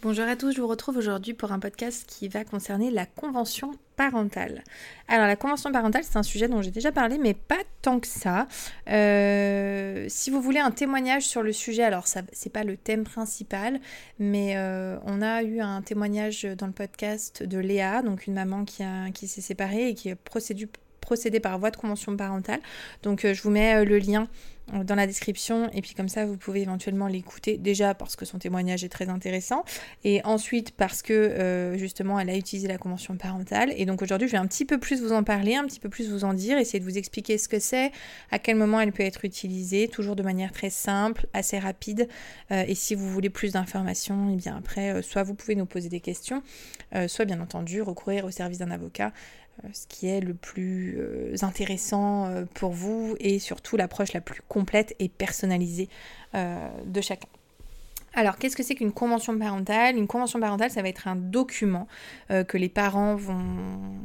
Bonjour à tous, je vous retrouve aujourd'hui pour un podcast qui va concerner la convention parentale. Alors la convention parentale, c'est un sujet dont j'ai déjà parlé, mais pas tant que ça. Euh, si vous voulez un témoignage sur le sujet, alors ça c'est pas le thème principal, mais euh, on a eu un témoignage dans le podcast de Léa, donc une maman qui, s'est séparée et qui a procédé, procédé par voie de convention parentale. Donc euh, je vous mets le lien dans la description. Et puis comme ça vous pouvez éventuellement l'écouter déjà parce que son témoignage est très intéressant et ensuite parce que euh, justement elle a utilisé la convention parentale. Et donc aujourd'hui je vais un petit peu plus vous en parler, un petit peu plus vous en dire, essayer de vous expliquer ce que c'est, à quel moment elle peut être utilisée, toujours de manière très simple, assez rapide. Euh, et si vous voulez plus d'informations et eh bien après euh, soit vous pouvez nous poser des questions, soit bien entendu recourir au service d'un avocat ce qui est le plus euh, intéressant euh, pour vous et surtout l'approche la plus complète et personnalisée de chacun. Alors, qu'est-ce que c'est qu'une convention parentale? Une convention parentale, ça va être un document que les parents vont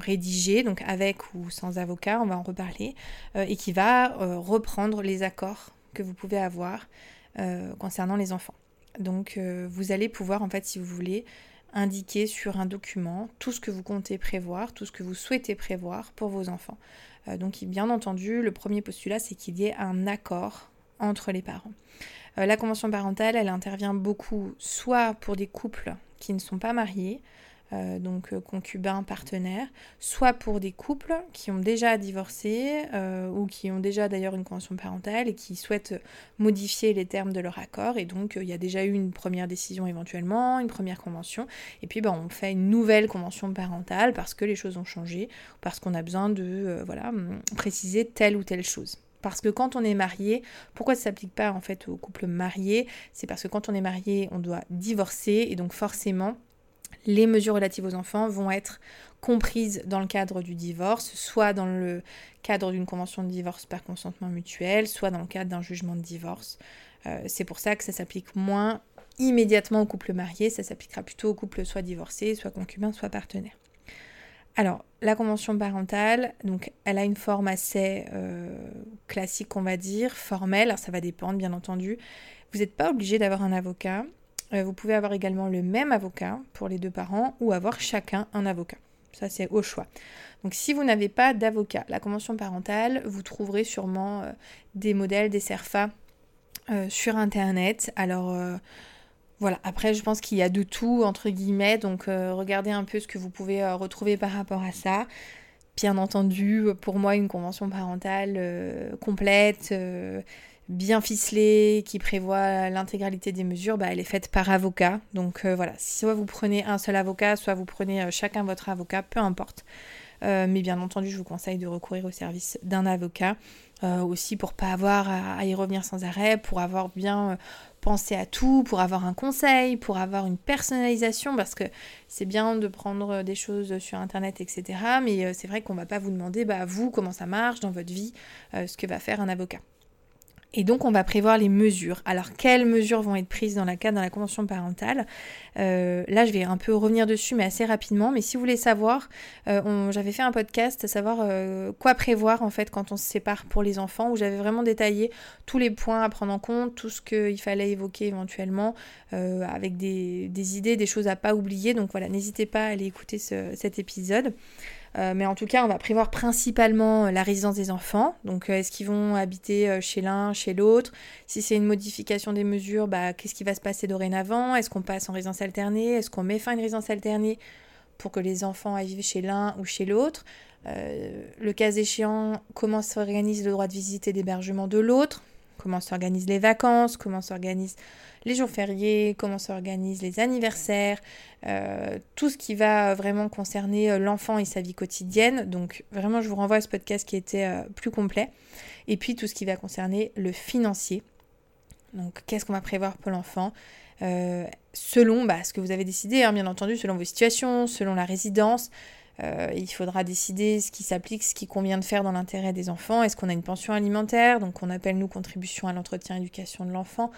rédiger, donc avec ou sans avocat, on va en reparler, et qui va reprendre les accords que vous pouvez avoir concernant les enfants. Donc, vous allez pouvoir, en fait, si vous voulez, indiquer sur un document tout ce que vous comptez prévoir, tout ce que vous souhaitez prévoir pour vos enfants. Euh, donc bien entendu, le premier postulat, c'est qu'il y ait un accord entre les parents. Euh, la convention parentale, elle intervient beaucoup soit pour des couples qui ne sont pas mariés, euh, donc euh, concubins, partenaires, soit pour des couples qui ont déjà divorcé euh, ou qui ont déjà d'ailleurs une convention parentale et qui souhaitent modifier les termes de leur accord. Et donc il y a déjà eu une première décision éventuellement, une première convention, et puis ben, on fait une nouvelle convention parentale parce que les choses ont changé, parce qu'on a besoin de voilà, préciser telle ou telle chose. Parce que quand on est marié, pourquoi ça ne s'applique pas en fait aux couples mariés? C'est parce que quand on est marié, on doit divorcer et donc forcément les mesures relatives aux enfants vont être comprises dans le cadre du divorce, soit dans le cadre d'une convention de divorce par consentement mutuel, soit dans le cadre d'un jugement de divorce. Euh, c'est pour ça que ça s'applique moins immédiatement aux couples mariés, ça s'appliquera plutôt aux couples soit divorcés, soit concubins, soit partenaires. Alors, la convention parentale, donc, elle a une forme assez euh, classique, on va dire, formelle. Alors, ça va dépendre, bien entendu. Vous n'êtes pas obligé d'avoir un avocat. Euh, vous pouvez avoir également le même avocat pour les deux parents ou avoir chacun un avocat. Ça, c'est au choix. Donc, si vous n'avez pas d'avocat, la convention parentale, vous trouverez sûrement euh, des modèles, des CERFA euh, sur Internet. Alors, voilà. Après, je pense qu'il y a de tout, entre guillemets. Donc, regardez un peu ce que vous pouvez retrouver par rapport à ça. Bien entendu, pour moi, une convention parentale complète bien ficelée, qui prévoit l'intégralité des mesures, bah, elle est faite par avocat. Donc euh, voilà, soit vous prenez un seul avocat, soit vous prenez euh, chacun votre avocat, peu importe. Euh, mais bien entendu, je vous conseille de recourir au service d'un avocat. aussi pour pas avoir à, y revenir sans arrêt, pour avoir bien pensé à tout, pour avoir un conseil, pour avoir une personnalisation, parce que c'est bien de prendre des choses sur internet, etc. Mais c'est vrai qu'on va pas vous demander, bah, vous, comment ça marche dans votre vie, ce que va faire un avocat. Et donc on va prévoir les mesures. Alors quelles mesures vont être prises dans la cadre la convention parentale? Euh, Là je vais un peu revenir dessus mais assez rapidement. Mais si vous voulez savoir, euh, j'avais fait un podcast à savoir euh, quoi prévoir en fait quand on se sépare pour les enfants où j'avais vraiment détaillé tous les points à prendre en compte, tout ce qu'il fallait évoquer éventuellement avec des, idées, des choses à pas oublier. Donc voilà, n'hésitez pas à aller écouter cet épisode. Euh, mais en tout cas, on va prévoir principalement euh, la résidence des enfants. Donc, euh, est-ce qu'ils vont habiter chez l'un, chez l'autre? Si c'est une modification des mesures, bah, qu'est-ce qui va se passer dorénavant? Est-ce qu'on passe en résidence alternée? Est-ce qu'on met fin à une résidence alternée pour que les enfants aillent chez l'un ou chez l'autre? Le cas échéant, comment s'organise le droit de visite et d'hébergement de l'autre? Comment s'organisent les vacances Comment s'organisent les jours fériés, comment s'organisent les anniversaires, euh, tout ce qui va vraiment concerner euh, l'enfant et sa vie quotidienne. Donc vraiment, je vous renvoie à ce podcast qui était euh, plus complet. Et puis tout ce qui va concerner le financier. Donc qu'est-ce qu'on va prévoir pour l'enfant selon bah, ce que vous avez décidé, hein, bien entendu, selon vos situations, selon la résidence. Euh, il faudra décider ce qui s'applique, ce qui convient de faire dans l'intérêt des enfants. Est-ce qu'on a une pension alimentaire, donc on appelle nous contribution à l'entretien et éducation de l'enfant?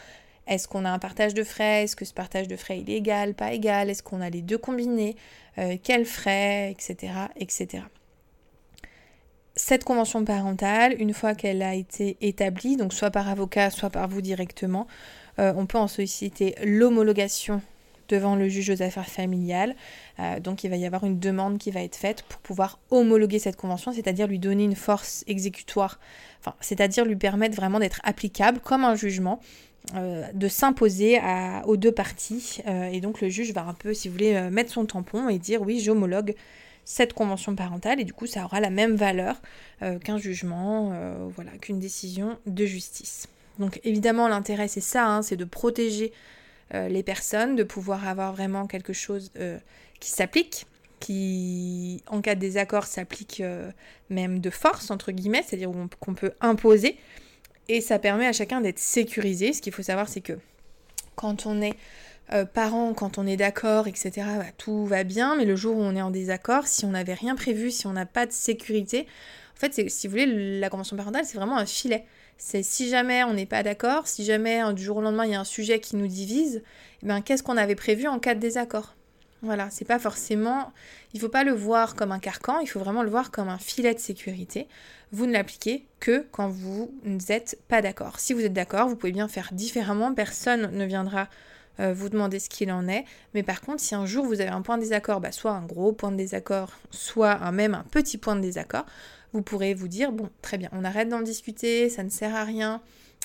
Est-ce qu'on a un partage de frais? Est-ce que ce partage de frais est égal, pas égal? Est-ce qu'on a les deux combinés? Euh, Quels frais? Etc. etc. Cette convention parentale, une fois qu'elle a été établie, donc soit par avocat, soit par vous directement, euh, on peut en solliciter l'homologation devant le juge aux affaires familiales. Euh, donc il va y avoir une demande qui va être faite pour pouvoir homologuer cette convention, c'est-à-dire lui donner une force exécutoire, c'est-à-dire lui permettre vraiment d'être applicable comme un jugement. Euh, de s'imposer aux deux parties euh, et donc le juge va un peu si vous voulez mettre son tampon et dire oui j'homologue cette convention parentale et du coup ça aura la même valeur qu'un jugement voilà qu'une décision de justice donc évidemment l'intérêt c'est ça hein, c'est de protéger les personnes, de pouvoir avoir vraiment quelque chose euh, qui s'applique, qui, en cas de désaccord, s'applique euh, même de force, entre guillemets, c'est-à-dire qu'on peut imposer. Et ça permet à chacun d'être sécurisé. Ce qu'il faut savoir, c'est que quand on est parent, quand on est d'accord, etc., bah, tout va bien, mais le jour où on est en désaccord, si on n'avait rien prévu, si on n'a pas de sécurité, en fait, si vous voulez, la convention parentale, c'est vraiment un filet. C'est si jamais on n'est pas d'accord, si jamais du jour au lendemain il y a un sujet qui nous divise, eh ben, qu'est-ce qu'on avait prévu en cas de désaccord? Voilà, c'est pas forcément. Il ne faut pas le voir comme un carcan, il faut vraiment le voir comme un filet de sécurité. Vous ne l'appliquez que quand vous n'êtes pas d'accord. Si vous êtes d'accord, vous pouvez bien faire différemment, personne ne viendra euh, vous demander ce qu'il en est. Mais par contre, si un jour vous avez un point de désaccord, bah, soit un gros point de désaccord, soit un, même un petit point de désaccord, vous pourrez vous dire, bon, très bien, on arrête d'en discuter, ça ne sert à rien,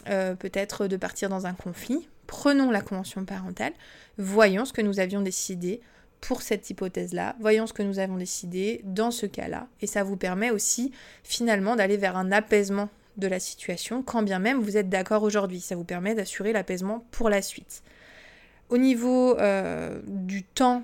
euh, peut-être de partir dans un conflit. Prenons la convention parentale, voyons ce que nous avions décidé pour cette hypothèse-là, voyons ce que nous avons décidé dans ce cas-là, et ça vous permet aussi finalement d'aller vers un apaisement de la situation, quand bien même vous êtes d'accord aujourd'hui. Ça vous permet d'assurer l'apaisement pour la suite. Au niveau euh, du temps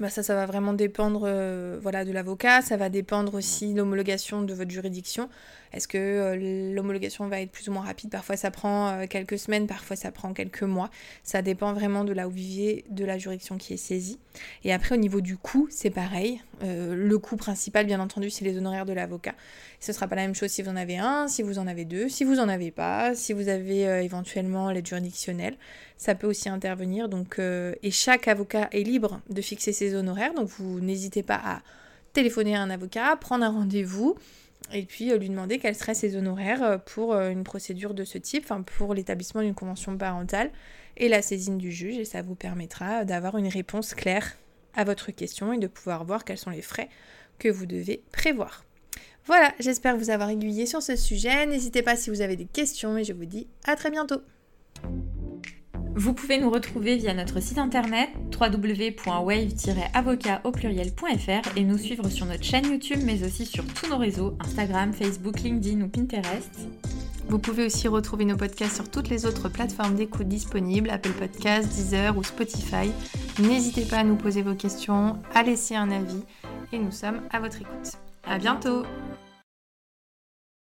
bah ça, ça va vraiment dépendre euh, voilà, de l'avocat, ça va dépendre aussi de l'homologation de votre juridiction. Est-ce que euh, l'homologation va être plus ou moins rapide? Parfois ça prend euh, quelques semaines, parfois ça prend quelques mois. Ça dépend vraiment de là où vivez, de la juridiction qui est saisie. Et après au niveau du coût, c'est pareil. le coût principal, bien entendu, c'est les honoraires de l'avocat. Ce ne sera pas la même chose si vous en avez un, si vous en avez deux, si vous n'en avez pas, si vous avez éventuellement l'aide juridictionnelle ça peut aussi intervenir. Donc, et chaque avocat est libre de fixer honoraires, donc vous n'hésitez pas à téléphoner à un avocat, prendre un rendez-vous et puis euh, lui demander quels seraient ses honoraires euh, pour une procédure de ce type, pour l'établissement d'une convention parentale et la saisine du juge et ça vous permettra d'avoir une réponse claire à votre question et de pouvoir voir quels sont les frais que vous devez prévoir. Voilà, j'espère vous avoir aiguillé sur ce sujet. N'hésitez pas si vous avez des questions et je vous dis à très bientôt. Vous pouvez nous retrouver via notre site internet www.wave-avocat au pluriel.fr et nous suivre sur notre chaîne YouTube mais aussi sur tous nos réseaux Instagram, Facebook, LinkedIn ou Pinterest. Vous pouvez aussi retrouver nos podcasts sur toutes les autres plateformes d'écoute disponibles, Apple Podcasts, Deezer ou Spotify. N'hésitez pas à nous poser vos questions, à laisser un avis et nous sommes à votre écoute. À bientôt